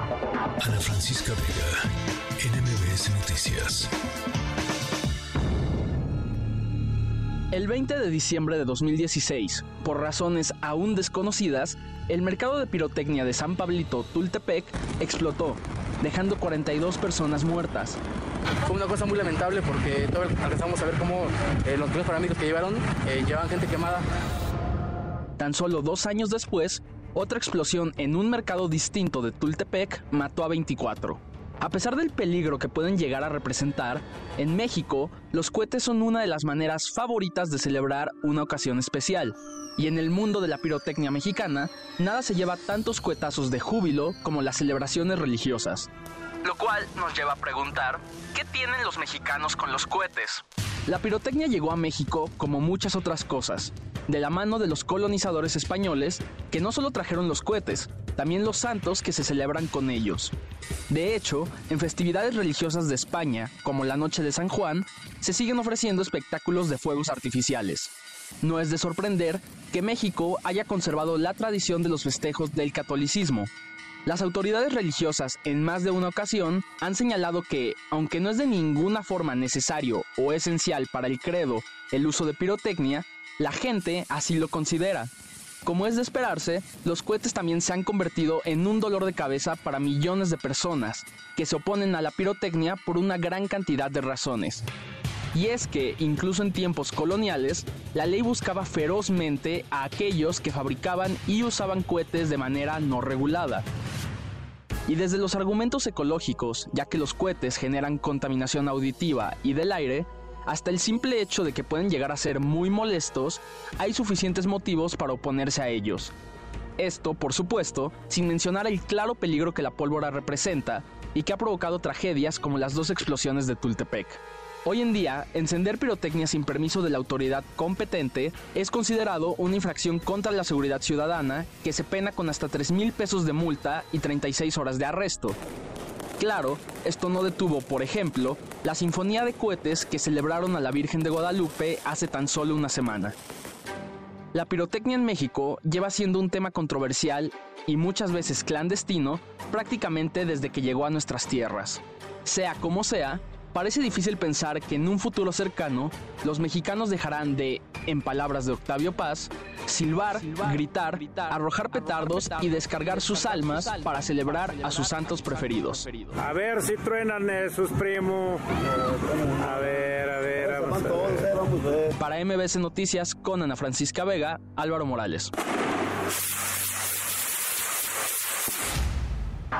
Ana Francisca Vega, NMBS Noticias. El 20 de diciembre de 2016, por razones aún desconocidas, el mercado de pirotecnia de San Pablito, Tultepec, explotó, dejando 42 personas muertas. Fue una cosa muy lamentable porque todo alcanzamos a ver cómo eh, los tres parámetros que llevaron eh, llevaban gente quemada. Tan solo dos años después, otra explosión en un mercado distinto de Tultepec mató a 24. A pesar del peligro que pueden llegar a representar, en México los cohetes son una de las maneras favoritas de celebrar una ocasión especial. Y en el mundo de la pirotecnia mexicana, nada se lleva tantos cohetazos de júbilo como las celebraciones religiosas. Lo cual nos lleva a preguntar, ¿qué tienen los mexicanos con los cohetes? La pirotecnia llegó a México como muchas otras cosas, de la mano de los colonizadores españoles que no solo trajeron los cohetes, también los santos que se celebran con ellos. De hecho, en festividades religiosas de España, como la Noche de San Juan, se siguen ofreciendo espectáculos de fuegos artificiales. No es de sorprender que México haya conservado la tradición de los festejos del catolicismo, las autoridades religiosas en más de una ocasión han señalado que, aunque no es de ninguna forma necesario o esencial para el credo el uso de pirotecnia, la gente así lo considera. Como es de esperarse, los cohetes también se han convertido en un dolor de cabeza para millones de personas que se oponen a la pirotecnia por una gran cantidad de razones. Y es que, incluso en tiempos coloniales, la ley buscaba ferozmente a aquellos que fabricaban y usaban cohetes de manera no regulada, y desde los argumentos ecológicos, ya que los cohetes generan contaminación auditiva y del aire, hasta el simple hecho de que pueden llegar a ser muy molestos, hay suficientes motivos para oponerse a ellos. Esto, por supuesto, sin mencionar el claro peligro que la pólvora representa y que ha provocado tragedias como las dos explosiones de Tultepec. Hoy en día, encender pirotecnia sin permiso de la autoridad competente es considerado una infracción contra la seguridad ciudadana que se pena con hasta 3 mil pesos de multa y 36 horas de arresto. Claro, esto no detuvo, por ejemplo, la sinfonía de cohetes que celebraron a la Virgen de Guadalupe hace tan solo una semana. La pirotecnia en México lleva siendo un tema controversial y muchas veces clandestino prácticamente desde que llegó a nuestras tierras. Sea como sea, Parece difícil pensar que en un futuro cercano los mexicanos dejarán de, en palabras de Octavio Paz, silbar, gritar, arrojar petardos y descargar sus almas para celebrar a sus santos preferidos. A ver si truenan esos, primo. A ver, a ver, a ver. Para MBS Noticias con Ana Francisca Vega, Álvaro Morales.